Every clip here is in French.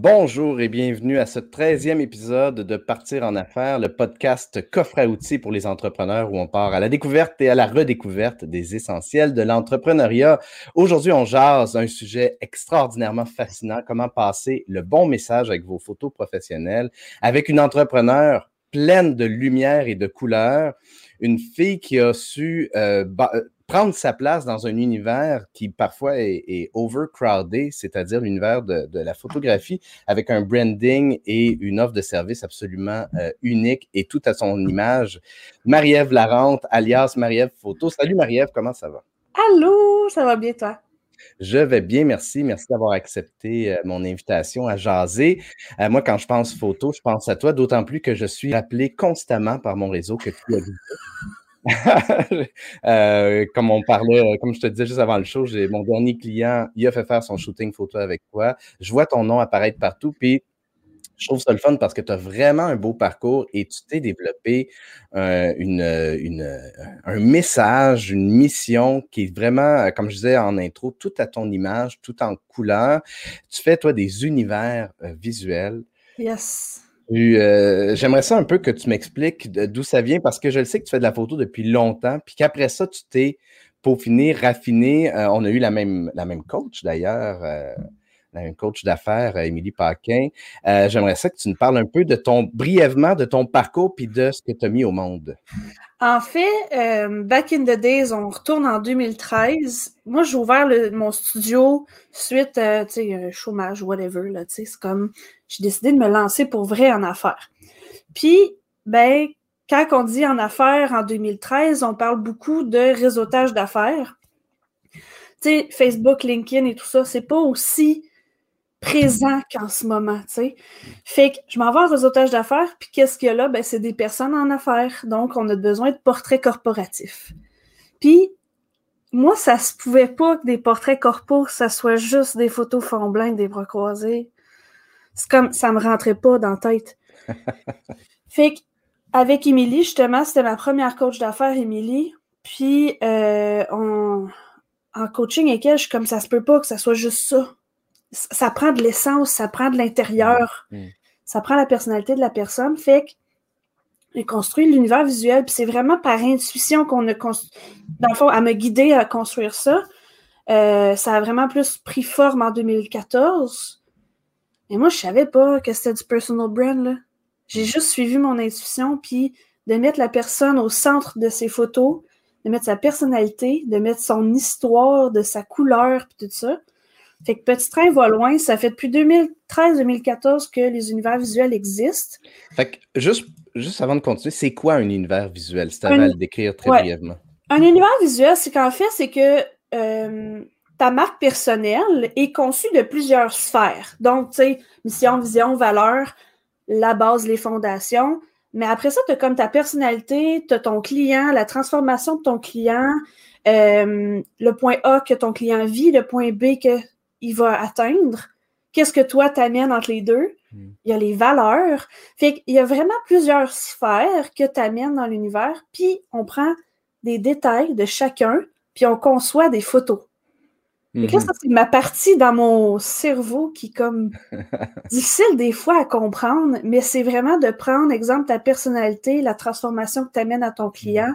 Bonjour et bienvenue à ce 13e épisode de Partir en affaires, le podcast coffre à outils pour les entrepreneurs où on part à la découverte et à la redécouverte des essentiels de l'entrepreneuriat. Aujourd'hui, on jase un sujet extraordinairement fascinant, comment passer le bon message avec vos photos professionnelles avec une entrepreneur pleine de lumière et de couleurs, une fille qui a su euh, prendre sa place dans un univers qui parfois est, overcrowded, c'est-à-dire l'univers de, la photographie, avec un branding et une offre de service absolument euh, unique et tout à son image. Marie-Ève Larente, alias Marie-Ève Photo. Salut Marie-Ève, comment ça va? Allô, ça va bien toi? Je vais bien, merci. Merci d'avoir accepté euh, mon invitation à jaser. Euh, moi, quand je pense photo, je pense à toi, d'autant plus que je suis appelé constamment par mon réseau que tu as vu. Euh, comme on parlait, euh, comme je te disais juste avant le show, mon dernier client, il a fait faire son shooting photo avec toi. Je vois ton nom apparaître partout, puis je trouve ça le fun parce que tu as vraiment un beau parcours et tu t'es développé euh, un message, une mission qui est vraiment, comme je disais en intro, tout à ton image, tout en couleur. Tu fais, toi, des univers visuels. Yes. Euh, j'aimerais ça un peu que tu m'expliques d'où ça vient parce que je le sais que tu fais de la photo depuis longtemps, puis qu'après ça, tu t'es peaufiné, raffiné. Euh, on a eu la même, la même coach d'ailleurs, euh, la même coach d'affaires, Émilie Paquin. J'aimerais ça que tu nous parles un peu de ton, brièvement, de ton parcours puis de ce que tu as mis au monde. En fait, back in the days, on retourne en 2013. Moi, j'ai ouvert mon studio suite, tu sais, chômage, whatever, c'est comme j'ai décidé de me lancer pour vrai en affaires. Puis, ben, quand on dit en affaires en 2013, on parle beaucoup de réseautage d'affaires. Tu sais, Facebook, LinkedIn et tout ça, c'est pas aussi présent qu'en ce moment, tu sais. Fait que je m'en vais en réseautage d'affaires, puis qu'est-ce qu'il y a là? Ben, c'est des personnes en affaires. Donc, on a besoin de portraits corporatifs. Puis, moi, ça se pouvait pas que des portraits corporaux, ça soit juste des photos fond blanc, des bras croisés. C'est comme ça me rentrait pas dans la tête. fait avec Émilie, justement, c'était ma première coach d'affaires, Émilie. Puis euh, en coaching avec elle, je suis comme ça se peut pas que ça soit juste ça. Ça prend de l'essence, ça prend de l'intérieur, mm. Mm. ça prend la personnalité de la personne. Fait que j'ai construit l'univers visuel, puis c'est vraiment par intuition qu'on a construit. Dans le fond, à me guider à construire ça. Euh, ça a vraiment plus pris forme en 2014. Mais moi, je savais pas que c'était du personal brand, là. J'ai juste suivi mon intuition, puis de mettre la personne au centre de ses photos, de mettre sa personnalité, de mettre son histoire, de sa couleur, puis tout ça. Fait que Petit Train va loin. Ça fait depuis 2013-2014 que les univers visuels existent. Fait que juste, juste avant de continuer, c'est quoi un univers visuel? C'est à le décrire très brièvement. Un univers visuel, c'est qu'en fait, c'est que euh, ta marque personnelle est conçue de plusieurs sphères. Donc, tu sais, mission, vision, valeur, la base, les fondations. Mais après ça, tu as comme ta personnalité, tu as ton client, la transformation de ton client, euh, le point A que ton client vit, le point B qu'il va atteindre. Qu'est-ce que toi t'amènes entre les deux? Hmm. Il y a les valeurs. Fait qu'il y a vraiment plusieurs sphères que tu amènes dans l'univers, puis on prend des détails de chacun, puis on conçoit des photos. Ça, c'est ma partie dans mon cerveau qui est comme difficile des fois à comprendre, mais c'est vraiment de prendre, exemple, ta personnalité, la transformation que tu amènes à ton client,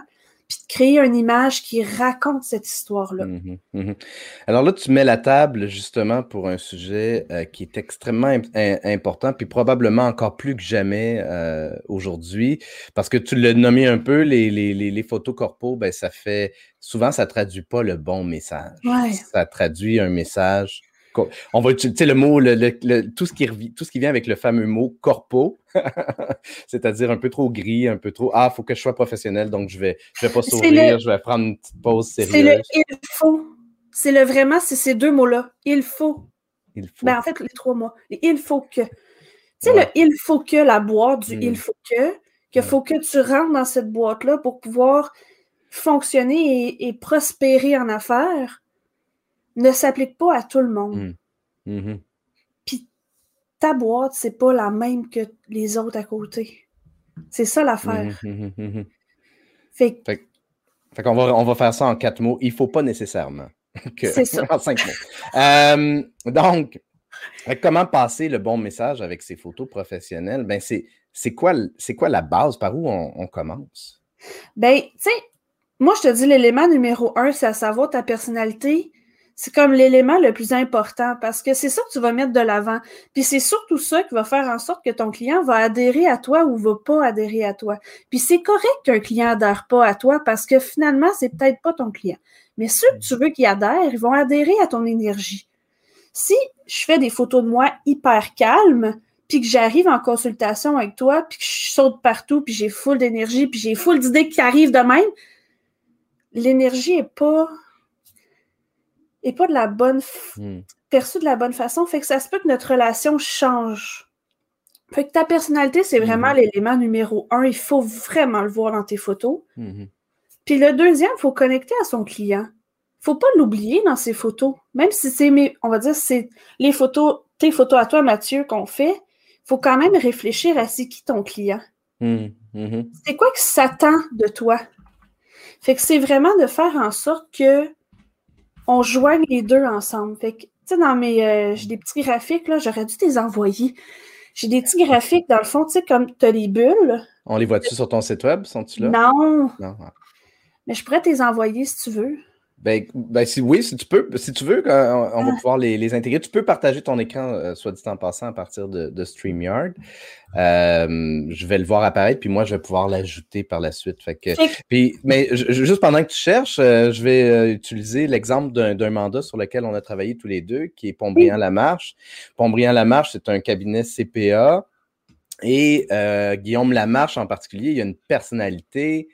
puis de créer une image qui raconte cette histoire-là. Mhm, mhm. Alors là, tu mets la table justement pour un sujet euh, qui est extrêmement important, puis probablement encore plus que jamais euh, aujourd'hui, parce que tu l'as nommé un peu, les, les, les, photos corpo, ben, ça fait souvent, ça traduit pas le bon message. Ça traduit un message on va utiliser le mot, tout, ce qui, tout ce qui vient avec le fameux mot corpo, c'est-à-dire un peu trop gris, un peu trop Ah, il faut que je sois professionnel, donc je vais, je vais pas sourire, je vais prendre une petite pause sérieuse. C'est le il faut. C'est le vraiment, c'est ces deux mots-là. Il faut. Il faut. Ben, en fait, les trois mots. il faut que. Tu sais, le il faut que, la boîte du il hmm. faut que, qu'il faut que tu rentres dans cette boîte-là pour pouvoir fonctionner et prospérer en affaires ne s'applique pas à tout le monde. Mmh. Mmh Puis ta boîte, c'est pas la même que les autres à côté. C'est ça l'affaire. Mmh fait, qu'on va, on va faire ça en quatre mots. Il faut pas nécessairement. c'est ça. en cinq mots. Euh, donc, Comment passer le bon message avec ces photos professionnelles? Ben, c'est quoi, quoi la base? Par où on, commence? Ben, tu sais, moi, je te dis, l'élément numéro un, c'est à savoir ta personnalité. C'est comme l'élément le plus important parce que c'est ça que tu vas mettre de l'avant. Puis c'est surtout ça qui va faire en sorte que ton client va adhérer à toi ou va pas adhérer à toi. Puis c'est correct qu'un client adhère pas à toi parce que finalement, c'est peut-être pas ton client. Mais ceux que tu veux qu'ils adhèrent, ils vont adhérer à ton énergie. Si je fais des photos de moi hyper calmes, puis que j'arrive en consultation avec toi, puis que je saute partout, puis j'ai full d'énergie, puis j'ai full d'idées qui arrivent de même, l'énergie est pas est pas de la bonne hmm. perçue de la bonne façon, fait que ça se peut que notre relation change. Fait que ta personnalité, c'est vraiment hmm. l'élément numéro un. Il faut vraiment le voir dans tes photos. Hmm. Puis le deuxième, il faut connecter à son client. Faut pas l'oublier dans ses photos. Même si c'est on va dire, c'est les photos, tes photos à toi, Mathieu, qu'on fait, faut quand même réfléchir à c'est qui ton client. C'est quoi que s'attend de toi? Fait que c'est vraiment de faire en sorte que on joigne les deux ensemble. Fait que, tu sais, dans mes. Euh, j'ai des petits graphiques, là, j'aurais dû les envoyer. J'ai des petits graphiques, dans le fond, tu sais, comme tu as les bulles. On les voit-tu sur ton site web, sont-tu là? Non. Non. Mais je pourrais te les envoyer si tu veux. Ben, ben si, oui, si tu peux, si tu veux, euh, on, va ah. pouvoir les, intégrer. Tu peux partager ton écran, euh, soit dit en passant, à partir de, StreamYard. Euh, je vais le voir apparaître, puis moi, je vais pouvoir l'ajouter par la suite. Fait que, puis, mais juste pendant que tu cherches, je vais utiliser l'exemple d'un mandat sur lequel on a travaillé tous les deux, qui est Pontbriand-Lamarche. Pontbriand-Lamarche, c'est un cabinet CPA. Et Guillaume Lamarche en particulier, il a une personnalité,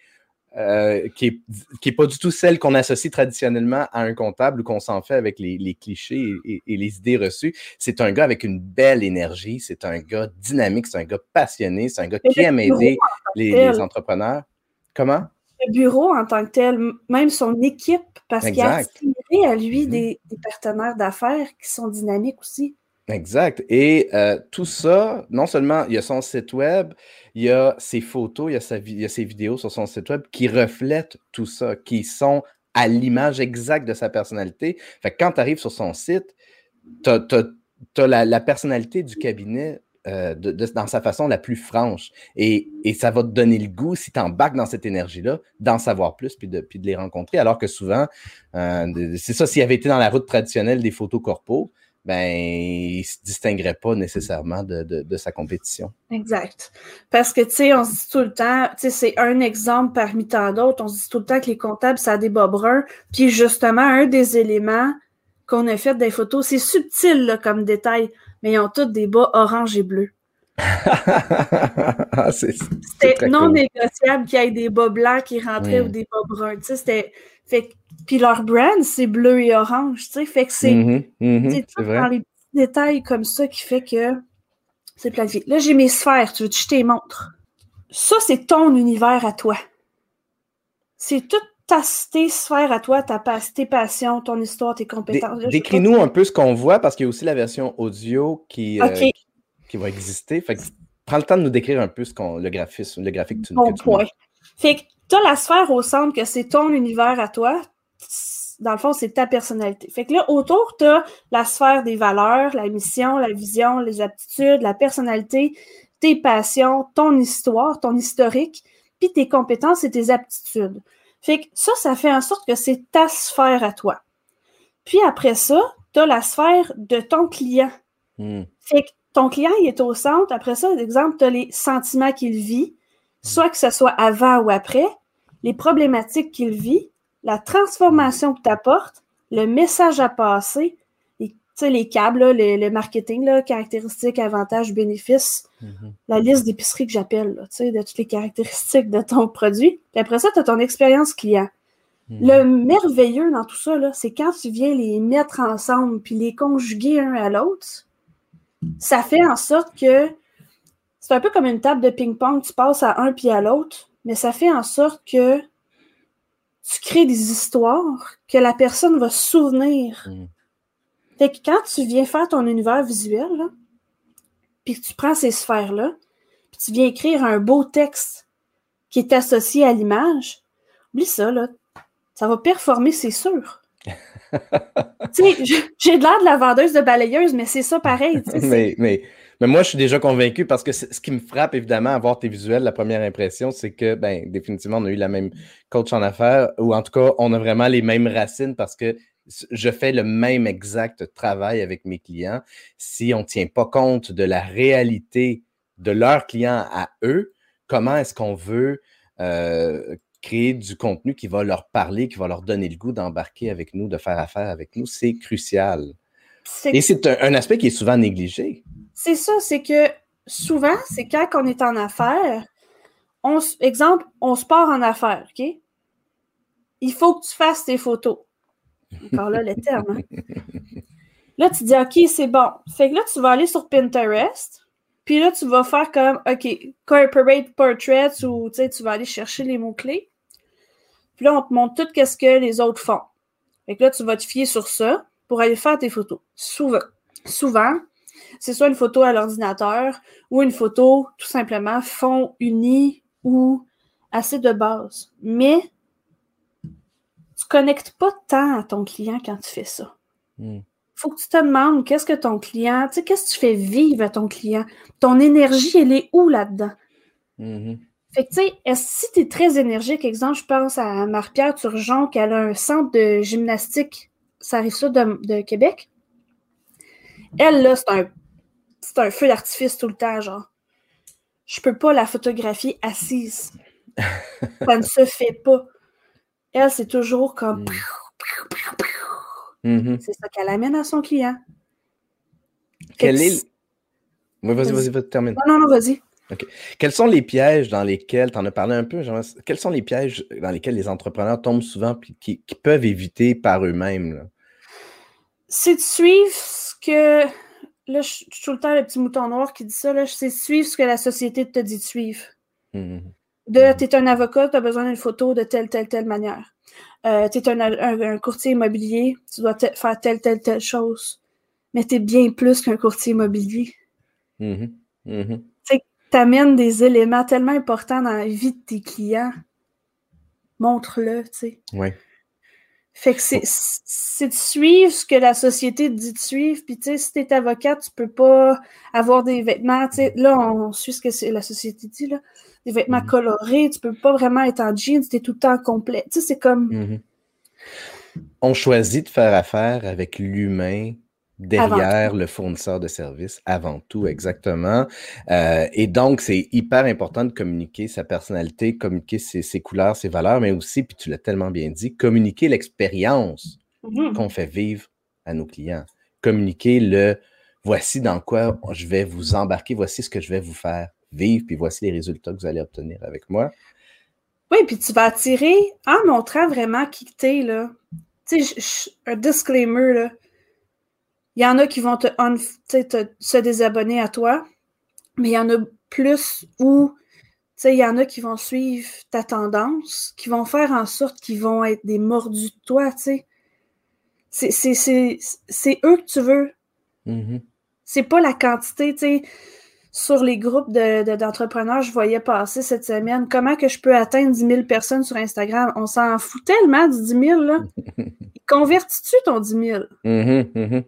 euh, qui n'est est pas du tout celle qu'on associe traditionnellement à un comptable ou qu'on s'en fait avec les, clichés et, les idées reçues. C'est un gars avec une belle énergie, c'est un gars dynamique, c'est un gars passionné, c'est un gars qui aime aider les, entrepreneurs. Comment? Le bureau en tant que tel, même son équipe, parce qu'il a attiré à lui mm-hmm. des partenaires d'affaires qui sont dynamiques aussi. Exact. Et euh, tout ça, non seulement il y a son site web, il y a ses photos, il y a, ses vidéos sur son site web qui reflètent tout ça, qui sont à l'image exacte de sa personnalité. Fait que quand tu arrives sur son site, tu as, la, personnalité du cabinet euh, dans sa façon la plus franche. Et, ça va te donner le goût, si tu embarques dans cette énergie-là, d'en savoir plus puis de, puis de les rencontrer. Alors que souvent, euh, c'est ça, s'il avait été dans la route traditionnelle des photos corpo, ben, il se distinguerait pas nécessairement de, sa compétition. Exact. Parce que, tu sais, on se dit tout le temps, tu sais, c'est un exemple parmi tant d'autres, on se dit tout le temps que les comptables, ça a des bas bruns, puis justement, un des éléments qu'on a fait des photos, c'est subtil comme détail, mais ils ont tous des bas orange et bleu. Ah, c'était non négociable qu'il y ait des bas blancs qui rentraient ou des bas bruns. Tu sais, c'était... Fait puis leur brand, c'est bleu et orange, tu sais. Fait que c'est mm dans les petits détails comme ça qui fait que c'est vie. Là, j'ai mes sphères, tu veux que je te montre? Ça, c'est ton univers à toi. C'est toute ta tes sphères à toi, ta tes passions, ton histoire, tes compétences. Décris-nous un peu ce qu'on voit parce qu'il y a aussi la version audio qui, euh, qui, va exister. Fait que prends le temps de nous décrire un peu ce qu'on, le graphisme, le graphique que tu, bon point. Fait que tu as la sphère au centre que c'est ton univers à toi dans le fond, c'est ta personnalité. Fait que là, autour, tu as la sphère des valeurs, la mission, la vision, les aptitudes, la personnalité, tes passions, ton histoire, ton historique, puis tes compétences et tes aptitudes. Fait que ça, ça fait en sorte que c'est ta sphère à toi. Puis après ça, tu as la sphère de ton client. Hmm. Fait que ton client, il est au centre. Après ça, exemple, tu as les sentiments qu'il vit, soit que ce soit avant ou après, les problématiques qu'il vit, la transformation que tu apportes, le message à passer, les, les câbles, le marketing, là, caractéristiques, avantages, bénéfices, mm-hmm. la liste d'épicerie que j'appelle, de toutes les caractéristiques de ton produit. Puis après ça, tu as ton expérience client. Mm-hmm. Le merveilleux dans tout ça, c'est quand tu viens les mettre ensemble puis les conjuguer un à l'autre, ça fait en sorte que c'est un peu comme une table de ping-pong, tu passes à un puis à l'autre, mais ça fait en sorte que tu crées des histoires que la personne va se souvenir. Mm. Fait que quand tu viens faire ton univers visuel, puis que tu prends ces sphères-là, puis tu viens écrire un beau texte qui est associé à l'image, oublie ça, là. Ça va performer, c'est sûr. tu sais, j'ai de l'air de la vendeuse de balayeuse, mais c'est ça pareil. mais, mais, mais, moi, je suis déjà convaincu parce que ce qui me frappe, évidemment, à voir tes visuels, la première impression, c'est que, ben, définitivement, on a eu la même coach en affaires, ou en tout cas, on a vraiment les mêmes racines parce que je fais le même exact travail avec mes clients. Si on ne tient pas compte de la réalité de leurs clients à eux, comment est-ce qu'on veut euh, créer du contenu qui va leur parler, qui va leur donner le goût d'embarquer avec nous, de faire affaire avec nous, c'est crucial. Et c'est un, aspect qui est souvent négligé. C'est ça, c'est que souvent, c'est quand on est en affaires, on, exemple, on se part en affaires, OK? Il faut que tu fasses tes photos. Encore là, le terme. Hein? Là, tu dis, OK, c'est bon. Fait que là, tu vas aller sur Pinterest, puis là, tu vas faire comme, OK, corporate portraits ou tu vas aller chercher les mots-clés. Puis là, on te montre tout ce que les autres font. Fait que là, tu vas te fier sur ça pour aller faire tes photos. Souvent, souvent, c'est soit une photo à l'ordinateur ou une photo tout simplement fond uni ou assez de base. Mais tu connectes pas tant à ton client quand tu fais ça. Hmm faut que tu te demandes qu'est-ce que ton client, tu sais, qu'est-ce que tu fais vivre à ton client? Ton énergie, elle est où là-dedans? Mm-hmm. Fait que, tu sais, si tu es très énergique, exemple, je pense à Marie-Pierre Turgeon, qui a un centre de gymnastique, ça arrive ça de, Québec? Elle, là, c'est un, un feu d'artifice tout le temps, genre. Je peux pas la photographier assise. ça ne se fait pas. Elle, c'est toujours comme. Mm. Mm-hmm. C'est ça qu'elle amène à son client. Quel est. Oui, vas-y, vas-y, vas termine. Non, non, non, vas-y. Quels sont les pièges dans lesquels, tu en as parlé un peu, quels sont les pièges dans lesquels les entrepreneurs tombent souvent et qui, peuvent éviter par eux-mêmes? C'est de suivre ce que. Là, je suis tout le temps le petit mouton noir qui dit ça. C'est de suivre ce que la société te dit de suivre. Mm-hmm. De, mm-hmm. tu es un avocat, tu as besoin d'une photo de telle, telle, telle manière. Euh, tu es un, courtier immobilier, tu dois faire telle, telle, telle chose. Mais tu es bien plus qu'un courtier immobilier. Mm-hmm. Tu amènes des éléments tellement importants dans la vie de tes clients. Montre-le, tu sais. Oui. Fait que c'est de suivre ce que la société dit de suivre. Puis, tu sais, si t'es avocat, tu peux pas avoir des vêtements. Tu sais, là, on suit ce que la société dit, là des vêtements mhm. colorés, tu peux pas vraiment être en jeans, tu es tout le temps complet. Tu sais, c'est comme. Mhm. On choisit de faire affaire avec l'humain derrière le fournisseur de services, avant tout, exactement. Euh, et donc, c'est hyper important de communiquer sa personnalité, communiquer ses, couleurs, ses valeurs, mais aussi, puis tu l'as tellement bien dit, communiquer l'expérience mhm. qu'on fait vivre à nos clients. Communiquer le voici dans quoi je vais vous embarquer, voici ce que je vais vous faire vivre, puis voici les résultats que vous allez obtenir avec moi. Oui, puis tu vas attirer en montrant vraiment qui t'es, là. Tu sais, un disclaimer, là. Il y en a qui vont te, se désabonner à toi, mais il y en a plus où, tu sais, il y en a qui vont suivre ta tendance, qui vont faire en sorte qu'ils vont être des mordus de toi, tu sais. C'est eux que tu veux. Mm-hmm. C'est pas la quantité, tu sais sur les groupes d'entrepreneurs, je voyais passer cette semaine comment que je peux atteindre 10 000 personnes sur Instagram? On s'en fout tellement du 10 000, là. Convertis-tu ton 10 000? Mm-hmm, mm-hmm.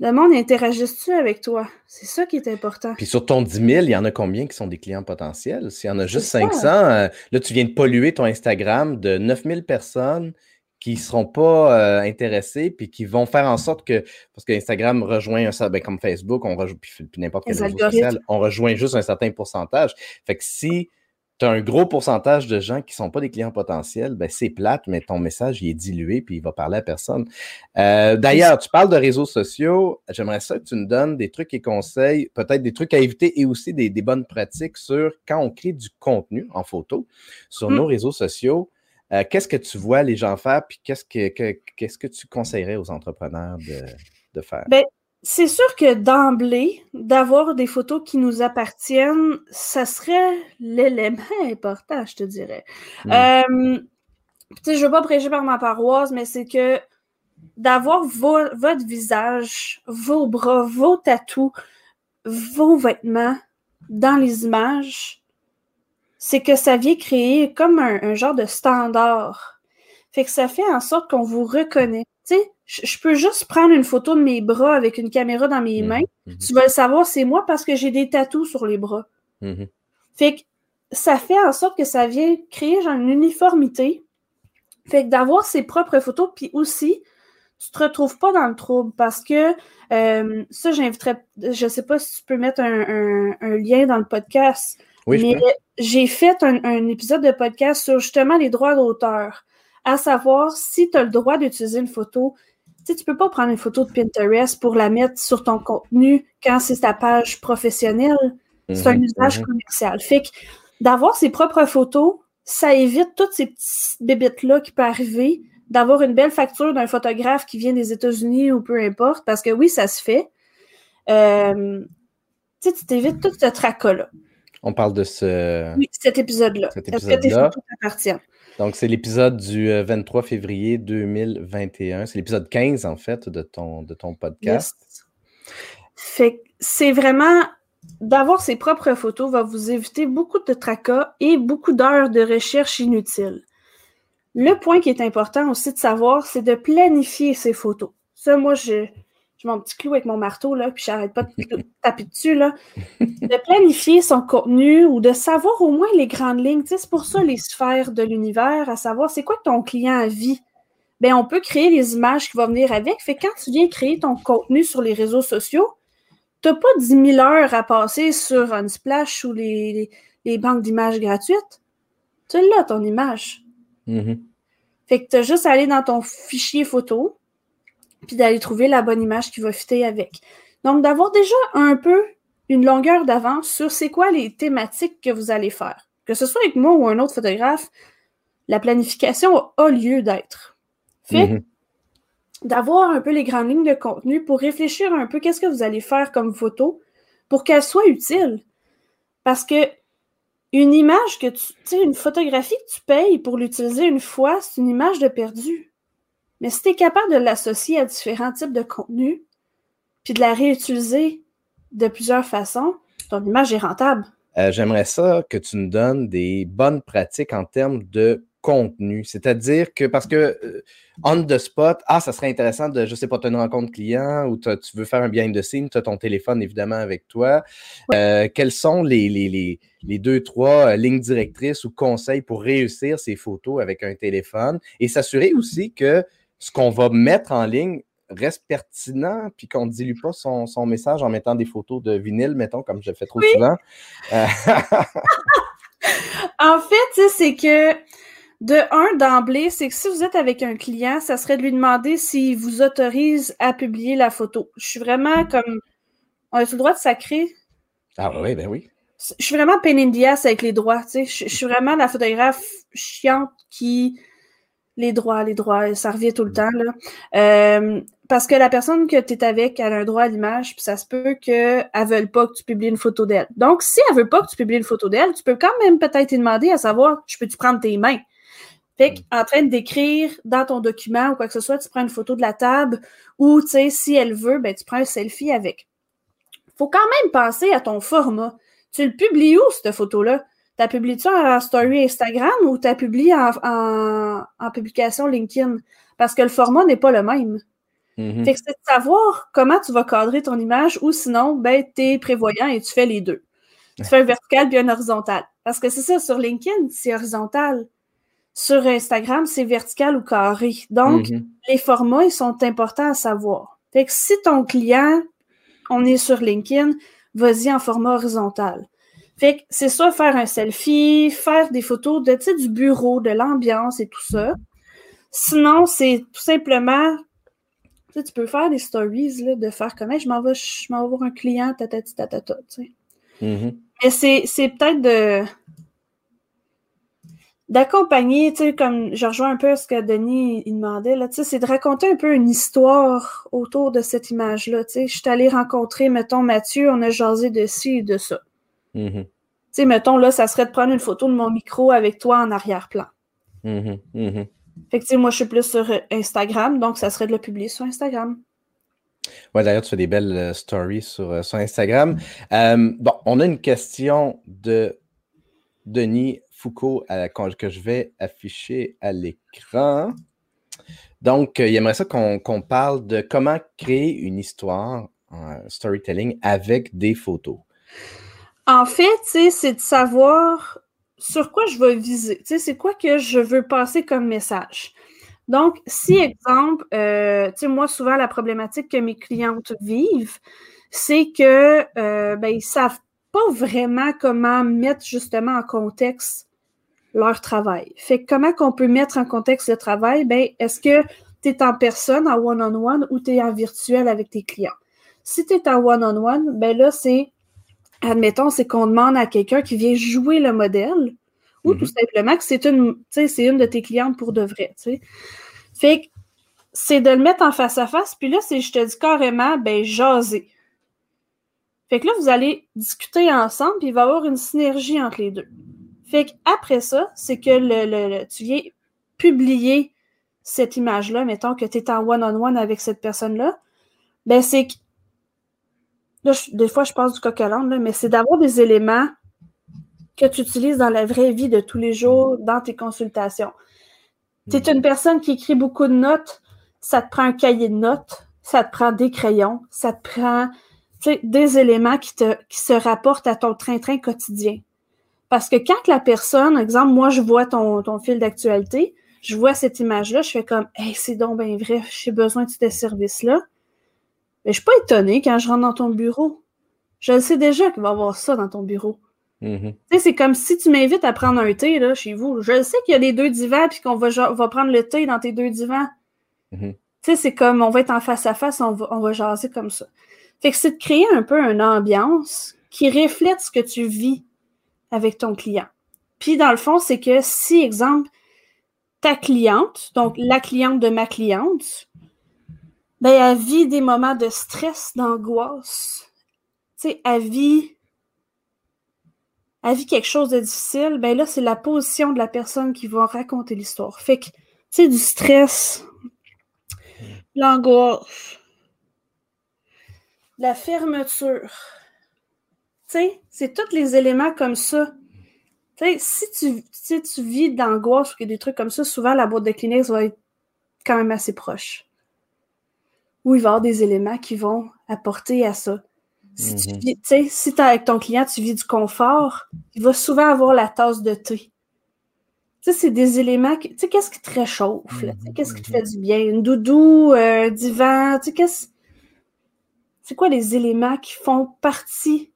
Le monde interagisse-tu avec toi? C'est ça qui est important. Puis sur ton 10 000, il y en a combien qui sont des clients potentiels? S'il y en a juste 500, euh, là, tu viens de polluer ton Instagram de 9 000 personnes qui ne seront pas euh, intéressés puis qui vont faire en sorte que, parce que Instagram rejoint un ben, comme Facebook, on rejoint, puis, n'importe quel réseau social, on rejoint juste un certain pourcentage. Fait que si tu as un gros pourcentage de gens qui ne sont pas des clients potentiels, ben c'est plate, mais ton message il est dilué puis il va parler à personne. Euh, d'ailleurs, tu parles de réseaux sociaux. J'aimerais ça que tu nous donnes des trucs et conseils, peut-être des trucs à éviter et aussi des, bonnes pratiques sur quand on crée du contenu en photo sur mmh. nos réseaux sociaux. Euh, qu'est-ce que tu vois les gens faire, puis qu'est-ce que, qu'est-ce que tu conseillerais aux entrepreneurs de, faire? Ben, c'est sûr que d'emblée, d'avoir des photos qui nous appartiennent, ça serait l'élément important, je te dirais. Hmm. Euh, je ne veux pas prêcher par ma paroisse, mais c'est que d'avoir votre visage, vos bras, vos tatous, vos vêtements dans les images, c'est que ça vient créer comme un, genre de standard. Fait que ça fait en sorte qu'on vous reconnaît. Tu sais, je peux juste prendre une photo de mes bras avec une caméra dans mes mmh mains. Mmh tu vas le savoir, c'est moi parce que j'ai des tatous sur les bras. Mmh fait que ça fait en sorte que ça vient créer genre une uniformité. Fait que d'avoir ses propres photos, puis aussi, tu te retrouves pas dans le trouble parce que euh, ça, j'inviterais, je sais pas si tu peux mettre un, lien dans le podcast, mais j'ai fait un, un, épisode de podcast sur justement les droits d'auteur, à savoir si tu as le droit d'utiliser une photo. Tu sais, tu peux pas prendre une photo de Pinterest pour la mettre sur ton contenu quand c'est ta page professionnelle. C'est un mhm, usage mhm. commercial. Fait que d'avoir ses propres photos, ça évite toutes ces petites bébites-là qui peuvent arriver, d'avoir une belle facture d'un photographe qui vient des États-Unis ou peu importe, parce que oui, ça se fait. Euh, tu t'évites tout ce tracas-là. On parle de ce. Oui, cet épisode-là. Cet épisode-là. Donc, c'est l'épisode du 23 euh, février 2021. C'est l'épisode 15, en fait, de ton, de ton podcast. Fait c'est vraiment d'avoir ses propres photos va vous éviter beaucoup de tracas et beaucoup d'heures de recherche inutiles. Le point qui est important aussi de savoir, c'est de planifier ses photos. Ça, moi, j'ai mon petit clou avec mon marteau, là, puis j'arrête pas de taper dessus, là. De planifier son contenu ou de savoir au moins les grandes lignes. c'est pour ça les sphères de l'univers, à savoir c'est quoi que ton client a vie? Bien, on peut créer les images qui vont venir avec. Fait quand tu viens créer ton contenu sur les réseaux sociaux, n'as pas 10 000 heures à passer sur Unsplash ou les, les, banques d'images gratuites. Tu l'as, ton image. Mm-hmm. Fait que tu as juste à aller dans ton fichier photo, puis d'aller trouver la bonne image qui va fitter avec. Donc, d'avoir déjà un peu une longueur d'avance sur c'est quoi les thématiques que vous allez faire. Que ce soit avec moi ou un autre photographe, la planification a lieu d'être. Fait mm-hmm d'avoir un peu les grandes lignes de contenu pour réfléchir un peu qu'est-ce que vous allez faire comme photo pour qu'elle soit utile. Parce que une image que tu, sais, une photographie que tu payes pour l'utiliser une fois, c'est une image de perdu. Mais si tu es capable de l'associer à différents types de contenus, puis de la réutiliser de plusieurs façons, ton image est rentable. Euh, j'aimerais ça que tu nous donnes des bonnes pratiques en termes de contenu. C'est-à-dire que, parce que euh, on the spot, ah, ça serait intéressant de, je sais pas, tu une rencontre client ou tu veux faire un behind the scene, tu as ton téléphone évidemment avec toi. Euh, quelles sont les, les, les, deux, trois euh, lignes directrices ou conseils pour réussir ces photos avec un téléphone et s'assurer aussi que ce qu'on va mettre en ligne reste pertinent puis qu'on ne dilue pas son, son, message en mettant des photos de vinyle, mettons, comme je le fais trop souvent. en fait, c'est que de un, d'emblée, c'est que si vous êtes avec un client, ça serait de lui demander s'il vous autorise à publier la photo. Je suis vraiment comme. On a tout le droit de sacrer? Ah oui, ben oui. Je suis vraiment in avec les droits. Tu sais. Je, suis vraiment la photographe chiante qui. Les droits, les droits, ça revient tout le temps. Là. Euh, parce que la personne que tu es avec, elle a un droit à l'image, puis ça se peut qu'elle ne veuille pas que tu publies une photo d'elle. Donc, si elle veut pas que tu publies une photo d'elle, tu peux quand même peut-être te demander à savoir, je peux-tu prendre tes mains? Fait en train d'écrire dans ton document ou quoi que ce soit, tu prends une photo de la table ou, tu sais, si elle veut, ben, tu prends un selfie avec. Faut quand même penser à ton format. Tu le publies où, cette photo-là? T'as publié ça en story Instagram ou t'as publié en, en, publication LinkedIn? Parce que le format n'est pas le même. Mm-hmm. Fait que c'est de savoir comment tu vas cadrer ton image ou sinon, ben, t'es prévoyant et tu fais les deux. Tu fais un vertical puis un horizontal. Parce que c'est ça, sur LinkedIn, c'est horizontal. Sur Instagram, c'est vertical ou carré. Donc, mhm. les formats, ils sont importants à savoir. Fait que si ton client, on est sur LinkedIn, vas-y en format horizontal. Fait que c'est soit faire un selfie, faire des photos de, du bureau, de l'ambiance et tout ça. Sinon, c'est tout simplement, tu, peux faire des stories, là, de faire comme, je m'en vais, je m'en vais voir un client, tatati, tatata, tu sais. Mhm. Mais c'est peut-être de, d'accompagner, tu sais, comme je rejoins un peu ce que Denis il demandait, là, tu sais, c'est de raconter un peu une histoire autour de cette image-là, tu sais. Je suis allée rencontrer, mettons, Mathieu, on a jasé de ci et de ça. Mm-hmm. Tu sais, mettons, là, ça serait de prendre une photo de mon micro avec toi en arrière-plan. Mm-hmm. Mm-hmm. Fait que, tu sais, moi, je suis plus sur Instagram, donc ça serait de le publier sur Instagram. Ouais, d'ailleurs, tu fais des belles euh, stories sur, euh, sur Instagram. Euh, bon, on a une question de Denis Foucault que je vais afficher à l'écran. Donc, il aimerait ça qu'on parle de comment créer une histoire en storytelling avec des photos. En fait, c'est de savoir sur quoi je vais viser. C'est quoi que je veux passer comme message. Donc, si, exemple, euh, moi, souvent, la problématique que mes clientes vivent, c'est que euh, ben, ils ne savent pas vraiment comment mettre justement en contexte leur travail. Fait que comment qu'on peut mettre en contexte le travail? Ben, est-ce que tu es en personne, en one-on-one, ou tu es en virtuel avec tes clients? Si tu es en one-on-one, ben là, c'est, admettons, c'est qu'on demande à quelqu'un qui vient jouer le modèle, ou tout mm-hmm. simplement que c'est une, c'est une de tes clientes pour de vrai. Fait que c'est de le mettre en face à face, puis là, c'est, je te dis carrément, ben, jaser. Fait que là, vous allez discuter ensemble, puis il va y avoir une synergie entre les deux. Fait qu'après ça, c'est que le, tu viens publier cette image-là, mettons que tu es en one-on-one avec cette personne-là, ben c'est que. Là, des fois, je passe du coq à l'âne, mais c'est d'avoir des éléments que tu utilises dans la vraie vie de tous les jours, dans tes consultations. Tu es hmm. une personne qui écrit beaucoup de notes, ça te prend un cahier de notes, ça te prend des crayons, ça te prend des éléments qui, te, qui se rapportent à ton train-train quotidien. Parce que quand la personne, exemple, moi, je vois ton, ton fil d'actualité, je vois cette image-là, je fais comme, hey, c'est donc bien vrai, j'ai besoin de ce service-là. Mais je suis pas étonnée quand je rentre dans ton bureau. Je sais déjà qu'il va y avoir ça dans ton bureau. Mm-hmm. Tu sais, c'est comme si tu m'invites à prendre un thé là, chez vous. Je sais qu'il y a les deux divans puis qu'on va, va prendre le thé dans tes deux divans. Mm-hmm. Tu sais, c'est comme on va être en face à face, on va, on va jaser comme ça. Fait que c'est de créer un peu une ambiance qui reflète ce que tu vis avec ton client. Puis dans le fond, c'est que si, exemple, ta cliente, donc la cliente de ma cliente, ben, elle vit des moments de stress, d'angoisse. Tu sais, elle vit, elle vit quelque chose de difficile, ben là, c'est la position de la personne qui va raconter l'histoire. Fait que, tu sais, du stress, l'angoisse, la fermeture. Tu sais, c'est tous les éléments comme ça. Tu sais, si tu, si tu vis d'angoisse ou des trucs comme ça, souvent la boîte de Kleenex va être quand même assez proche où il va y avoir des éléments qui vont apporter à ça. Si tu mhm. vis, si avec ton client, tu vis du confort, il va souvent avoir la tasse de thé. Tu sais, c'est des éléments Tu sais, qu'est-ce qui te réchauffe, mhm. Qu'est-ce qui te fait du bien? Une doudou, un divan, tu sais, qu'est-ce... C'est quoi les éléments qui font partie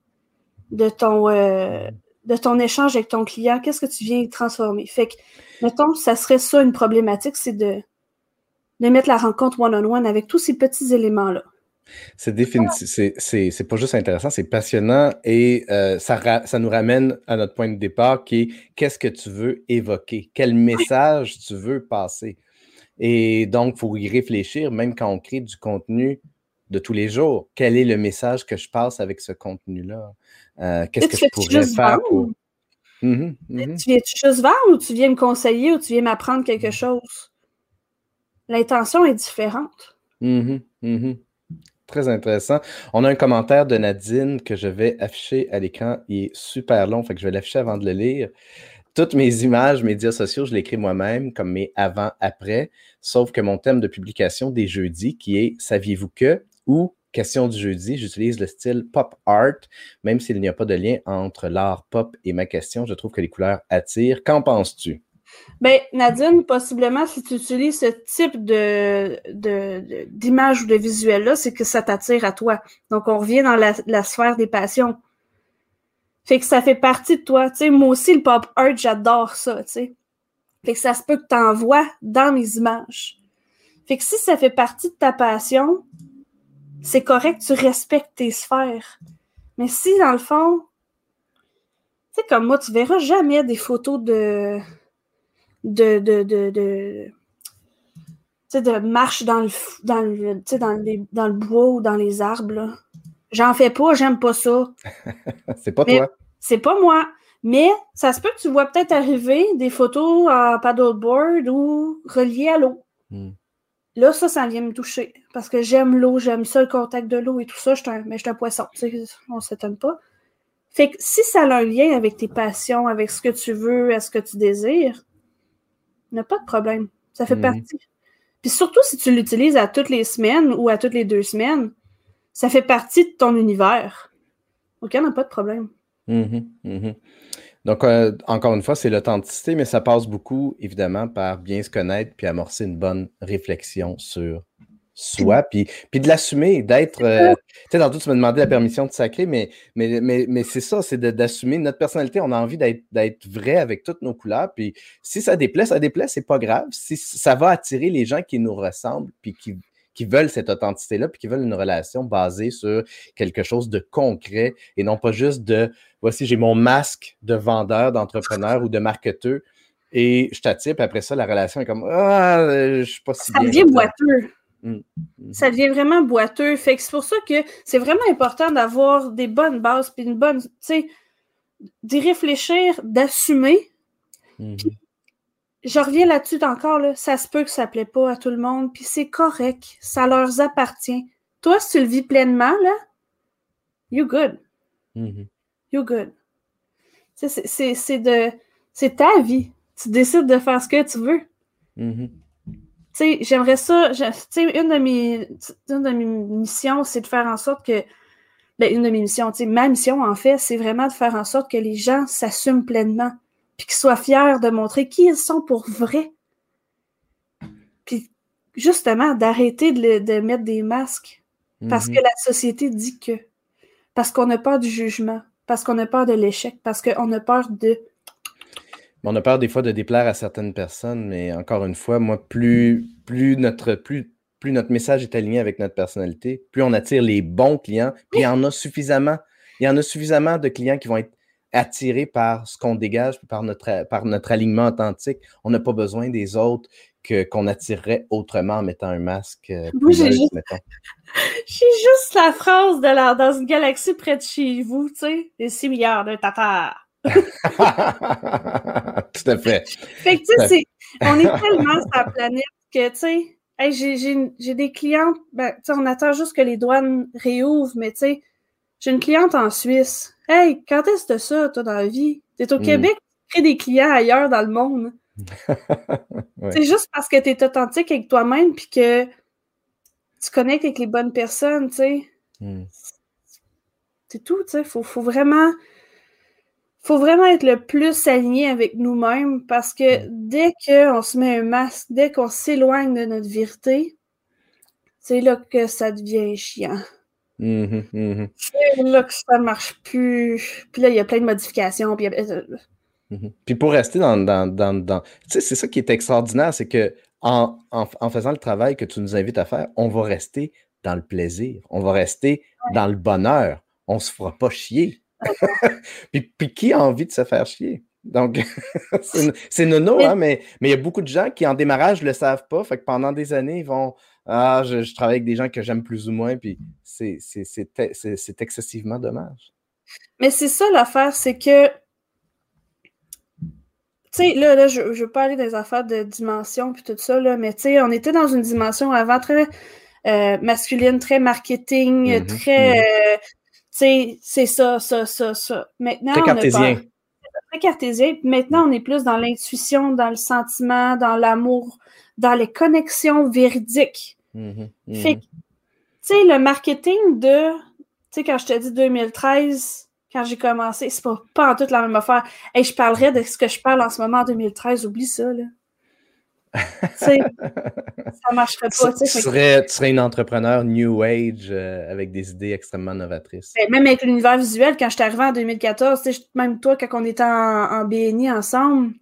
de ton, euh, de ton échange avec ton client? Qu'est-ce que tu viens transformer? Fait que, mettons, ça serait ça une problématique, c'est de de mettre la rencontre one-on-one avec tous ces petits éléments-là. C'est définitif, c'est pas juste intéressant, c'est passionnant et euh, ça, ça nous ramène à notre point de départ qui est qu'est-ce que tu veux évoquer, quel message tu veux passer? Et donc, il faut y réfléchir, même quand on crée du contenu de tous les jours. Quel est le message que je passe avec ce contenu-là? Euh, qu'est-ce que je pourrais faire pour. Mmh mmh tu viens-tu juste vendre ou tu viens me conseiller ou tu viens m'apprendre quelque chose? L'intention est différente. Mm-hmm. Très intéressant. On a un commentaire de Nadine que je vais afficher à l'écran. Il est super long, fait que je vais l'afficher avant de le lire. Toutes mes images, médias sociaux, je l'écris moi-même, comme mes avant-après, sauf que mon thème de publication des jeudis, qui est Saviez-vous que? ou Question du jeudi, j'utilise le style pop art, même s'il n'y a pas de lien entre l'art pop et ma question. Je trouve que les couleurs attirent. Qu'en penses-tu? Ben, Nadine, possiblement, si tu utilises ce type de, d'image ou de visuel-là, c'est que ça t'attire à toi. Donc, on revient dans la, sphère des passions. Fait que ça fait partie de toi. Tu sais, moi aussi, le pop art, j'adore ça, tu sais. Fait que ça se peut que tu envoies dans mes images. Fait que si ça fait partie de ta passion, c'est correct, tu respectes tes sphères. Mais si, dans le fond, tu sais, comme moi, tu verras jamais des photos de de, de, de, de, de marche dans le, dans, le, dans, dans le bois ou dans les arbres. J'en fais pas, j'aime pas ça. c'est pas toi. C'est pas moi. Mais ça se peut que tu vois peut-être arriver des photos à paddleboard ou reliées à l'eau. Hmm. Là, ça, ça vient me toucher. Parce que j'aime l'eau, j'aime ça, le contact de l'eau et tout ça. Je un, mais je suis un poisson. On ne s'étonne pas. Fait que si ça a un lien avec tes passions, avec ce que tu veux, à ce que tu désires, n'a pas de problème. Ça fait Mhm. partie. Puis surtout si tu l'utilises à toutes les semaines ou à toutes les deux semaines, ça fait partie de ton univers. OK, n'a pas de problème. Mhm, mhm. Donc, euh, encore une fois, c'est l'authenticité, mais ça passe beaucoup, évidemment, par bien se connaître puis amorcer une bonne réflexion sur soi, puis, puis de l'assumer, d'être. euh, tu sais, tantôt, tu m'as demandé la permission de sacrer, mais, mais, mais, mais c'est ça, c'est d'assumer notre personnalité. On a envie d'être vrai avec toutes nos couleurs, puis si ça déplaît, ça déplaît, c'est pas grave. Si ça va attirer les gens qui nous ressemblent, puis qui, qui veulent cette authenticité-là, puis qui veulent une relation basée sur quelque chose de concret et non pas juste de voici, j'ai mon masque de vendeur, d'entrepreneur ou de marketeur et je t'attire, puis après ça, la relation est comme Ah, euh, je suis pas si Ça bien. devient là-dedans. boiteux. Mm. Mhm. Ça devient vraiment boiteux. Fait que c'est pour ça que c'est vraiment important d'avoir des bonnes bases, puis une bonne, tu sais, d'y réfléchir, d'assumer. Mhm. Je reviens là-dessus encore, là. ça se peut que ça plaît pas à tout le monde, puis c'est correct, ça leur appartient. Toi, si tu le vis pleinement, là, you good, Mhm. you good. De... C'est ta vie. Tu décides de faire ce que tu veux. Mhm. Tu sais, j'aimerais ça. Tu sais, une de mes, une de mes missions, c'est de faire en sorte que. Ben, une de mes missions, tu sais, ma mission, en fait, c'est vraiment de faire en sorte que les gens s'assument pleinement. Puis qu'ils soient fiers de montrer qui ils sont pour vrai. Puis, justement, d'arrêter de, le- de mettre des masques. Parce Mhm. que la société dit que. Parce qu'on a peur du jugement. Parce qu'on a peur de l'échec. Parce qu'on a peur de. On a peur des fois de déplaire à certaines personnes, mais encore une fois, moi, plus, plus, notre, plus, plus notre message est aligné avec notre personnalité, plus on attire les bons clients, puis il y en a suffisamment. Il y en a suffisamment de clients qui vont être attirés par ce qu'on dégage, puis par notre, par notre alignement authentique. On n'a pas besoin des autres que, qu'on attirerait autrement en mettant un masque. euh, Moi, j'ai juste- juste la phrase de la, dans une galaxie près de chez vous, tu sais, des 6 milliards de tatars. Tout à fait. Fait que, tu sais, on est tellement sur la planète que, tu sais, hey, j'ai- des clientes, ben, tu sais, on attend juste que les douanes réouvrent, mais tu sais, j'ai une cliente en Suisse. Hey, quand est-ce que ça, toi, dans la vie? T'es au Mm. Québec, tu crées des clients ailleurs dans le monde. Ouais. C'est juste parce que tu es authentique avec toi-même puis que tu connectes avec les bonnes personnes, tu sais. Hmm. C'est tout, tu sais. Faut, faut vraiment. Faut vraiment être le plus aligné avec nous-mêmes parce que dès qu'on se met un masque, dès qu'on s'éloigne de notre vérité, c'est là que ça devient chiant. Mhm, mhm. C'est là que ça marche plus. Puis là, il y a plein de modifications. Puis Mhm. Puis pour rester dans, dans, dans, dans- Tu sais, c'est ça qui est extraordinaire, c'est que en, en, en faisant le travail que tu nous invites à faire, on va rester dans le plaisir, on va rester dans le bonheur, on se fera pas chier. puis, puis qui a envie de se faire chier? Donc, c'est nono, hein, mais mais il y a beaucoup de gens qui, en démarrage, ne le savent pas. Fait que pendant des années, ils vont Ah, je, je travaille avec des gens que j'aime plus ou moins, puis c'est excessivement dommage. Mais c'est ça l'affaire, c'est que. Tu sais, là, là, je ne veux pas aller dans les affaires de dimension puis tout ça, là, mais tu sais, on était dans une dimension avant très euh, masculine, très marketing, Mhm, très. mhm. euh, c'est ça, ça, ça, ça. Maintenant, Très on cartésien. Très cartésien. Maintenant, on est plus dans l'intuition, dans le sentiment, dans l'amour, dans les connexions véridiques. Fait mhm. que, tu sais, le marketing de, tu sais, quand je te dis 2013, quand j'ai commencé, c'est pas, pas en toute la même affaire. Et je parlerais de ce que je parle en ce moment en 2013, oublie ça, là. Sais, ça marcherait pas, tu serais, tu serais une entrepreneur New Age euh, avec des idées extrêmement novatrices. ben, même avec l'univers visuel, quand je suis arrivée en 2014, tu sais, même toi, quand on était en, en BNI ensemble,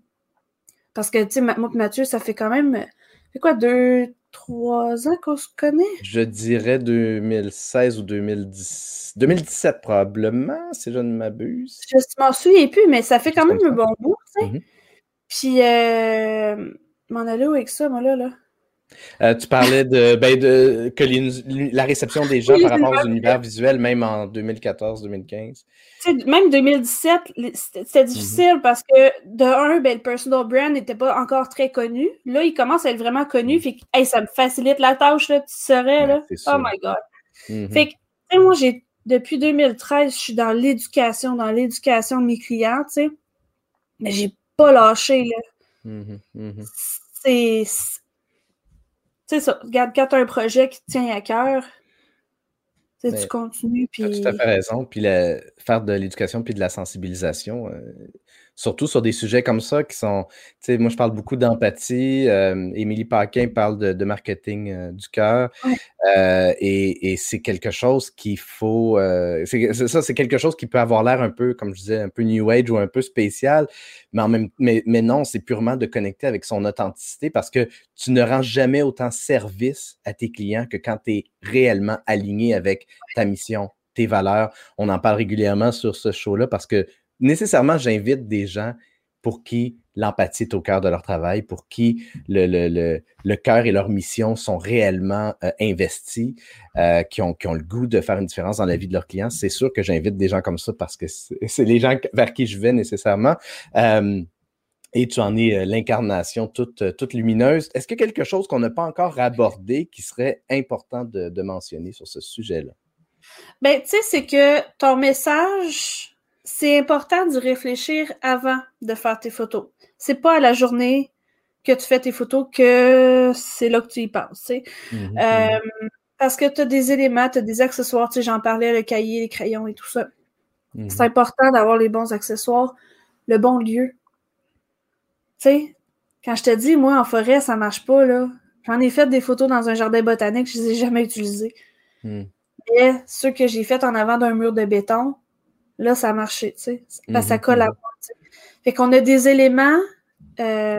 parce que, tu sais, ma- moi et Mathieu, ça fait quand même, ça fait quoi, deux, trois ans qu'on se connaît? Je dirais 2016 ou 2010, 2017 probablement, si je ne m'abuse. Je m'en souviens plus, mais ça fait quand même un bon bout, tu sais. Mhm. Puis, euh, m'en aller où avec ça, moi, là, là? Euh, tu parlais de, ben, de que les- la réception des gens Oui, par rapport aux univers visuels, même en 2014-2015. Tu sais, même 2017, les- c'était c'était difficile parce que, de un, ben, le personal brand n'était pas encore très connu. Là, il commence à être vraiment connu. Mhm. Fait que, hey, ça me facilite la tâche, là, tu serais, là. Oh my God. Mhm. Fait que, moi, j'ai depuis 2013, je suis dans l'éducation, dans l'éducation de mes clients, tu sais. Mais j'ai pas lâché, là. Mhm, mhm. C'est. C'est ça. Regarde, quand tu as un projet qui te tient à cœur, tu sais, tu Mais continues, Tu as puis. tout à fait raison. Puis faire de l'éducation puis de la sensibilisation, euh, surtout sur des sujets comme ça qui sont. Tu sais, moi, je parle beaucoup d'empathie. euh, Émilie Paquin parle de, de marketing euh, du cœur. Ouais. Euh, et c'est quelque chose qu'il faut. euh, qui peut avoir l'air un peu, comme je disais, un peu New Age ou un peu spécial. Mais, en même, mais non, c'est purement de connecter avec son authenticité parce que tu ne rends jamais autant service à tes clients que quand tu es réellement aligné avec ta mission, tes valeurs. On en parle régulièrement sur ce show-là parce que nécessairement, j'invite des gens pour qui l'empathie est au cœur de leur travail, pour qui le, le, le, cœur et leur mission sont réellement euh, investis, euh, qui, ont, qui ont le goût de faire une différence dans la vie de leurs clients. C'est sûr que j'invite des gens comme ça parce que c'est les gens vers qui je vais nécessairement. Euh, et tu en es l'incarnation toute, toute lumineuse. Est-ce qu'il y a quelque chose qu'on n'a pas encore abordé qui serait important de, de mentionner sur ce sujet-là? Ben, tu sais, c'est que ton message, c'est important d'y réfléchir avant de faire tes photos. C'est pas à la journée que tu fais tes photos que c'est là que tu y penses. Mhm, Euh, parce que tu as des éléments, tu as des accessoires, tu sais, j'en parlais, le cahier, les crayons et tout ça. mhm, C'est important d'avoir les bons accessoires, le bon lieu. Tu sais, quand je te dis, moi, en forêt, ça marche pas, là. J'en ai fait des photos dans un jardin botanique, je les ai jamais utilisées. mhm, Mais ceux que j'ai fait en avant d'un mur de béton, là, ça a marché, tu sais. Parce que ça Mhm, colle à mhm. moi, tu sais. Fait qu'on a des éléments, euh,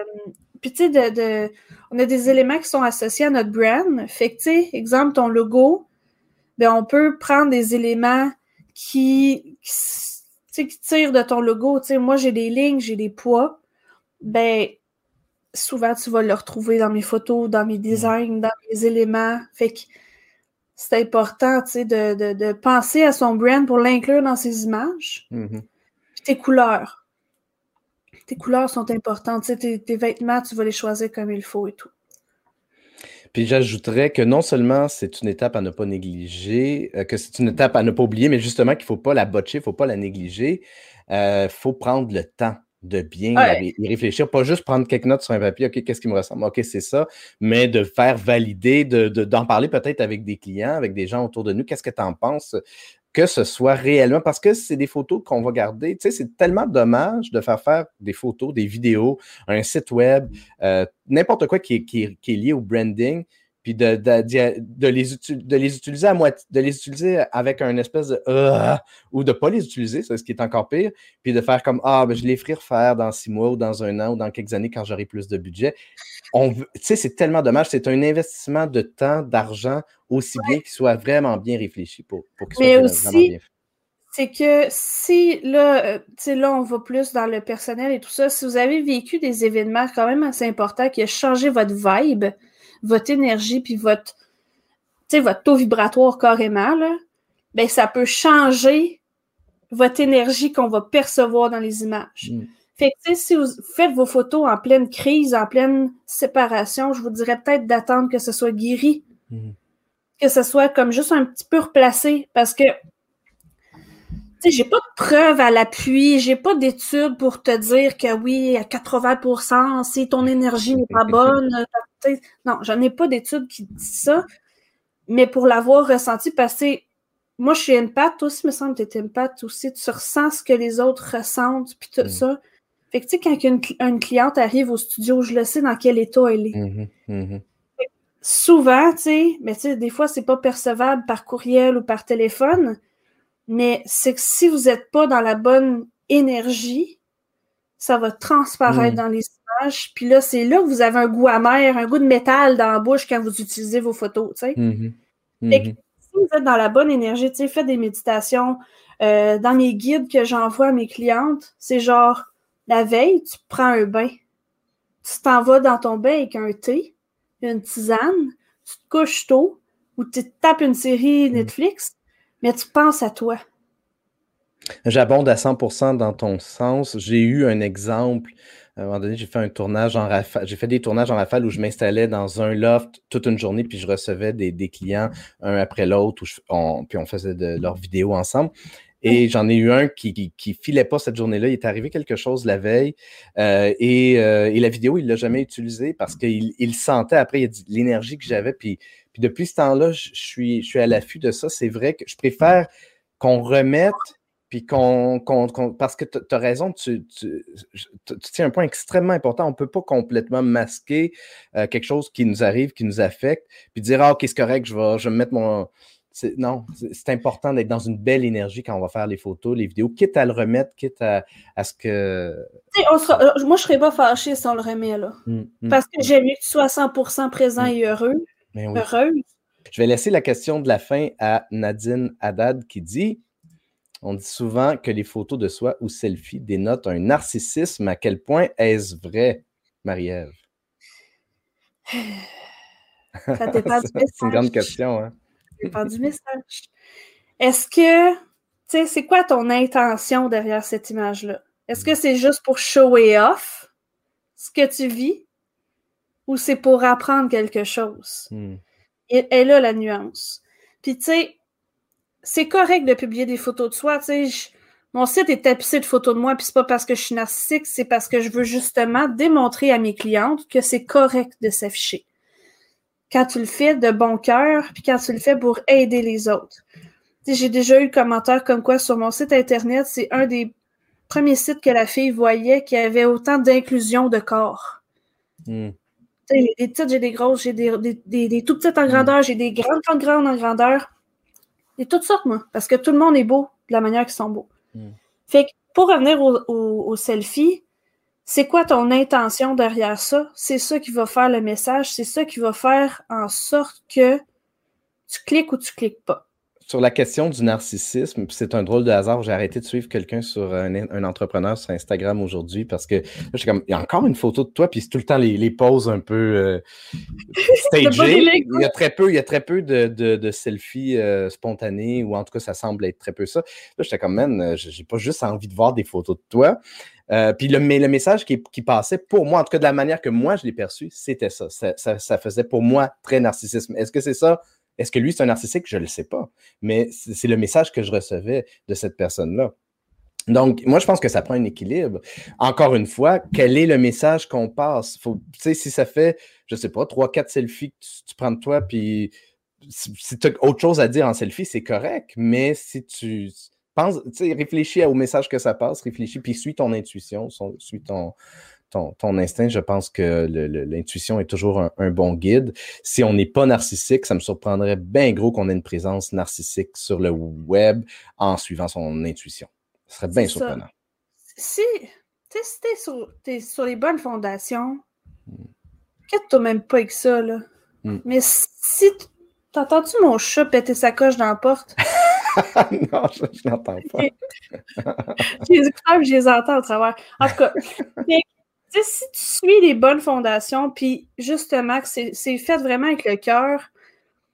puis tu sais, de, de- on a des éléments qui sont associés à notre brand. Fait que, tu sais, exemple, ton logo, ben, on peut prendre des éléments qui, qui, s- tu sais, qui tirent de ton logo. Tu sais, moi, j'ai des lignes, j'ai des poids. Ben, souvent, tu vas le retrouver dans mes photos, dans mes designs, dans mes éléments. Fait que c'est important, tu sais, de, de, de penser à son brand pour l'inclure dans ses images. mhm. Puis tes couleurs. Tes couleurs sont importantes. Tu sais, tes, tes vêtements, tu vas les choisir comme il faut et tout. Puis j'ajouterais que non seulement c'est une étape à ne pas négliger, euh, que c'est une étape à ne pas oublier, mais justement qu'il ne faut pas la botcher, il ne faut pas la négliger. Il faut prendre le temps de bien Ouais. y réfléchir, pas juste prendre quelques notes sur un papier, OK, qu'est-ce qui me ressemble? OK, c'est ça, mais de faire valider, de, de- d'en parler peut-être avec des clients, avec des gens autour de nous, qu'est-ce que tu en penses? Que ce soit réellement, parce que c'est des photos qu'on va garder. Tu sais, c'est tellement dommage de faire faire des photos, des vidéos, un site web, euh, n'importe quoi qui est, qui, est, qui est lié au branding, puis de, de, de, de les, utu- de les utiliser à moitié, de les utiliser avec un espèce de Ah ou de ne pas les utiliser, c'est ce qui est encore pire, puis de faire comme Ah, ben, je les ferai refaire dans six mois ou dans un an ou dans quelques années quand j'aurai plus de budget. On sais, c'est tellement dommage. C'est un investissement de temps, d'argent, aussi bien qu'il soit vraiment bien réfléchi pour, pour qu'il soit Mais vraiment aussi- bien fait. C'est que si là, euh, tu sais, là, on va plus dans le personnel et tout ça, si vous avez vécu des événements quand même assez importants qui ont changé votre vibe, votre énergie, puis votre, votre taux vibratoire carrément, là, ben ça peut changer votre énergie qu'on va percevoir dans les images. Mm. Fait que, si vous faites vos photos en pleine crise, en pleine séparation, je vous dirais peut-être d'attendre que ce soit guéri, Mhm. que ce soit comme juste un petit peu replacé, parce que j'ai pas de preuves à l'appui, j'ai pas d'études pour te dire que oui, à 80%, si ton énergie n'est pas bonne, non, j'en ai pas d'études qui disent ça, mais pour l'avoir ressenti, parce que moi, je suis empath, toi aussi, me semble que tu es empath aussi, tu ressens ce que les autres ressentent, puis tout Mm. ça. Fait que, tu sais, quand une, cl- une cliente arrive au studio, je le sais dans quel état elle est. Mhm, mhm. Souvent, tu sais, mais tu sais, des fois, c'est pas percevable par courriel ou par téléphone, mais c'est que si vous n'êtes pas dans la bonne énergie, ça va transparaître Mm. dans les images. Puis là, c'est là que vous avez un goût amer, un goût de métal dans la bouche quand vous utilisez vos photos, tu sais. Mhm, Fait que mhm. si vous êtes dans la bonne énergie, tu sais, faites des méditations. Euh, dans mes guides que j'envoie à mes clientes, c'est genre, la veille, tu prends un bain. Tu t'en vas dans ton bain avec un thé, une tisane, tu te couches tôt, ou tu te tapes une série Netflix, mais tu penses à toi. J'abonde à 100% dans ton sens. J'ai eu un exemple À un moment donné, j'ai fait un tournage en rafale. J'ai fait des tournages en rafale où je m'installais dans un loft toute une journée, puis je recevais des, clients un après l'autre, puis on faisait de leurs vidéos ensemble. Et j'en ai eu un qui, qui, filait pas cette journée-là. Il est arrivé quelque chose la veille euh, et, euh, et, la vidéo, il l'a jamais utilisée parce qu'il il sentait après, l'énergie que j'avais. Puis, puis depuis ce temps-là, je suis, je suis à l'affût de ça. C'est vrai que je préfère qu'on remette puis qu'on, parce que tu as raison, tu, tu, tiens un point extrêmement important. On ne peut pas complètement masquer euh, quelque chose qui nous arrive, qui nous affecte, puis dire Ah, ok, c'est correct, je vais, je vais me mettre mon, non, c'est important d'être dans une belle énergie quand on va faire les photos, les vidéos, quitte à le remettre, quitte à, ce que. Euh, moi, je ne serais pas fâchée si on le remet là. Hum, hum, Parce que hum. j'aime mieux que tu sois 100% présent et heureux. Heureuse. Je vais laisser la question de la fin à Nadine Haddad qui dit On dit souvent que les photos de soi ou selfies dénotent un narcissisme. À quel point est-ce vrai, Marie-Ève? C'est une grande question. Hein? du message. Est-ce que, tu sais, c'est quoi ton intention derrière cette image-là? Est-ce que c'est juste pour show off ce que tu vis? Ou c'est pour apprendre quelque chose? Hmm. Et, là, la nuance. Puis, tu sais, c'est correct de publier des photos de soi. Tu sais, mon site est tapissé de photos de moi, puis c'est pas parce que je suis narcissique, c'est parce que je veux justement démontrer à mes clientes que c'est correct de s'afficher quand tu le fais de bon cœur, puis quand tu le fais pour aider les autres. J'ai déjà eu le commentaire comme quoi sur mon site internet, c'est un des premiers sites que la fille voyait qui avait autant d'inclusion de corps. Hmm. J'ai des petites, j'ai des grosses, j'ai des, des, tout petites en grandeur, j'ai des grandes, grandes, grandes en grandeur. Et toutes sortes, moi, parce que tout le monde est beau de la manière qu'ils sont beaux. Hmm. Fait que pour revenir au, au selfie, c'est quoi ton intention derrière ça? C'est ça qui va faire le message, c'est ça qui va faire en sorte que tu cliques ou tu cliques pas sur la question du narcissisme, c'est un drôle de hasard. J'ai arrêté de suivre quelqu'un sur un, entrepreneur sur Instagram aujourd'hui parce que là, comme, il y a encore une photo de toi, puis c'est tout le temps les, les poses un peu euh, stagées. il y a très peu, il y a très peu de, de, selfies euh, spontanés, ou en tout cas, ça semble être très peu ça. Là, j'étais comme, man, euh, j'ai pas juste envie de voir des photos de toi. puis le, mais le message qui, qui, passait pour moi, en tout cas de la manière que moi je l'ai perçu, c'était ça. Ça, ça. ça, faisait pour moi très narcissisme. Est-ce que c'est ça? Est-ce que lui, c'est un narcissique? Je ne le sais pas. Mais c'est le message que je recevais de cette personne-là. Donc, moi, je pense que ça prend un équilibre. Encore une fois, quel est le message qu'on passe? Sais, si ça fait, je ne sais pas, trois, quatre selfies que tu, prends de toi, puis si, tu as autre chose à dire en selfie, c'est correct. Mais si tu penses, réfléchis au message que ça passe, réfléchis, puis suis ton intuition, suis ton, ton, instinct, je pense que l'intuition est toujours un, bon guide. Si on n'est pas narcissique, ça me surprendrait bien gros qu'on ait une présence narcissique sur le web en suivant son intuition. Ce serait bien surprenant. Si, tu es sur, les bonnes fondations, hmm. toi même pas avec ça, là. Hmm. Mais si T'entends-tu mon chat péter sa coche dans la porte? non, je, n'entends pas. j'ai du je les entends au travers. En tout cas, si tu suis les bonnes fondations, puis justement que c'est fait vraiment avec le cœur,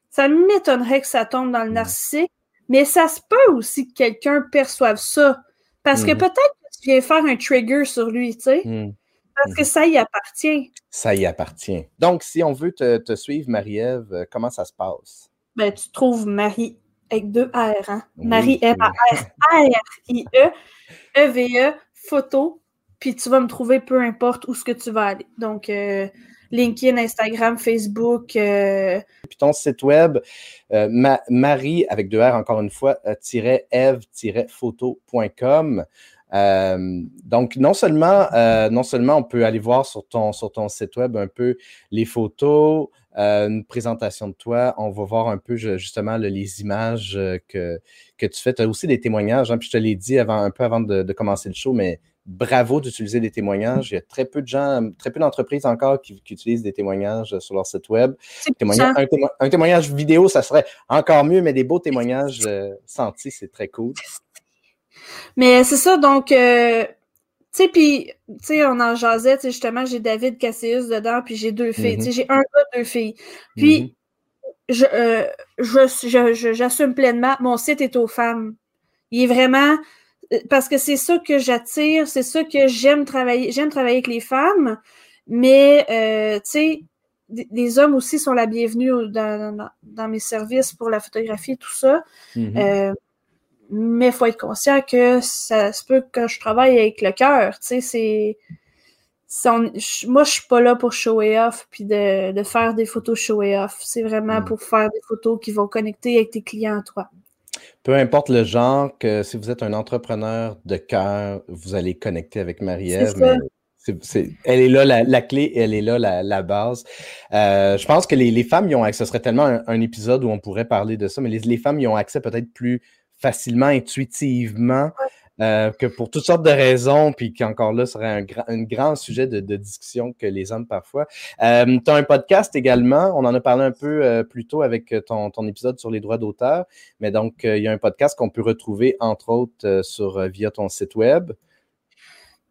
ça m'étonnerait que ça tombe dans le narcissique, mais ça se peut aussi que quelqu'un perçoive ça. Parce que mm. peut-être que tu viens faire un trigger sur lui, tu sais. Mm. Parce que ça y appartient. Ça y appartient. Donc, si on veut te, suivre, Marie-Ève, euh, comment ça se passe? Ben, tu trouves Marie avec deux R, hein? Marie M-A-R-R-I-E, E-V-E, photo, puis tu vas me trouver peu importe où ce que tu vas aller. Donc, euh, LinkedIn, Instagram, Facebook. Euh, puis ton site web, euh, Marie, avec deux R encore une fois, eve-photo.com. donc, non seulement, non seulement on peut aller voir sur ton, sur ton site web un peu les photos, une présentation de toi, on va voir un peu justement les images que, que tu fais. Tu as aussi des témoignages, hein, puis je te l'ai dit avant, un peu avant de, de commencer le show, mais bravo d'utiliser des témoignages. Il y a très peu de gens, très peu d'entreprises encore qui, utilisent des témoignages sur leur site web. un, témoignage vidéo, ça serait encore mieux, mais des beaux témoignages euh, sentis, c'est très cool. Mais c'est ça, donc, euh, tu sais, puis, tu sais, on en jasait, justement, j'ai David Cassius dedans, puis j'ai deux filles. Tu sais, mm-hmm. j'ai un gars, deux filles. Puis, mm-hmm. euh, je, j'assume pleinement, mon site est aux femmes. Il est vraiment parce que c'est ça que j'attire, c'est ça que j'aime travailler. J'aime travailler avec les femmes, mais euh, tu sais, les hommes aussi sont la bienvenue dans, dans, mes services pour la photographie et tout ça. Mm-hmm. Euh, mais il faut être conscient que ça se peut que je travaille avec le cœur. Tu sais, c'est. Moi, je suis pas là pour show off puis de, de, faire des photos show off. C'est vraiment mm. pour faire des photos qui vont connecter avec tes clients à toi. Peu importe le genre, que si vous êtes un entrepreneur de cœur, vous allez connecter avec Marie-Ève elle est là la, clé elle est là la, base. Euh, je pense que les, femmes y ont accès. Ce serait tellement un, épisode où on pourrait parler de ça, mais les, femmes y ont accès peut-être plus facilement, intuitivement, euh, que pour toutes sortes de raisons, puis qu'encore là, serait un, grand sujet de, discussion que les hommes parfois. Euh, tu as un podcast également, on en a parlé un peu plus tôt avec ton, épisode sur les droits d'auteur, mais donc il y a un podcast qu'on peut retrouver entre autres sur via ton site web.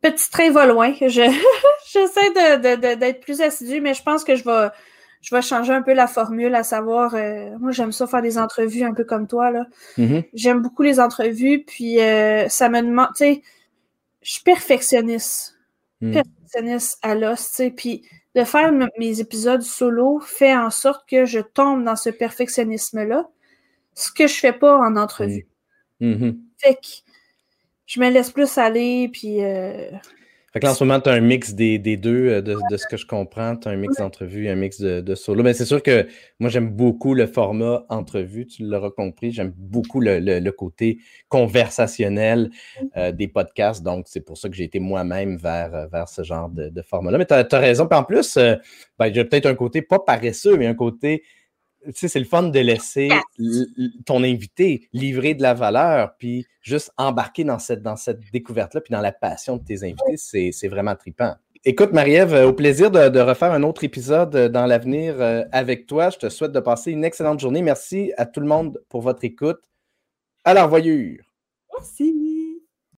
Petit train va loin. J'essaie d'être plus assidu, mais je pense que je vais, je vais changer un peu la formule, à savoir, euh, moi j'aime ça faire des entrevues un peu comme toi. là. Mm-hmm. J'aime beaucoup les entrevues, puis euh, ça me demande, tu sais, je suis perfectionniste. Mm. Perfectionniste à l'os, tu sais, puis de faire mes épisodes solo fait en sorte que je tombe dans ce perfectionnisme-là, ce que je fais pas en entrevue. Mm. Mm-hmm. Fait que je me laisse plus aller, puis. Euh, fait que là, en ce moment, tu as un mix des, deux, euh, de, ce que je comprends. Tu as un mix d'entrevue, un mix de, solo. Mais c'est sûr que moi, j'aime beaucoup le format entrevue, tu l'auras compris. J'aime beaucoup le, côté conversationnel euh, des podcasts. Donc, c'est pour ça que j'ai été moi-même vers, vers ce genre de, format-là. Mais tu as, raison. Puis en plus, ben, j'ai peut-être un côté pas paresseux, mais un côté tu sais, c'est le fun de laisser ton invité livrer de la valeur, puis juste embarquer dans cette, dans cette découverte-là, puis dans la passion de tes invités, c'est vraiment trippant. Écoute, Marie-Ève, au plaisir de, refaire un autre épisode euh, dans l'avenir euh, avec toi. Je te souhaite de passer une excellente journée. Merci à tout le monde pour votre écoute. À la revoyure. Merci.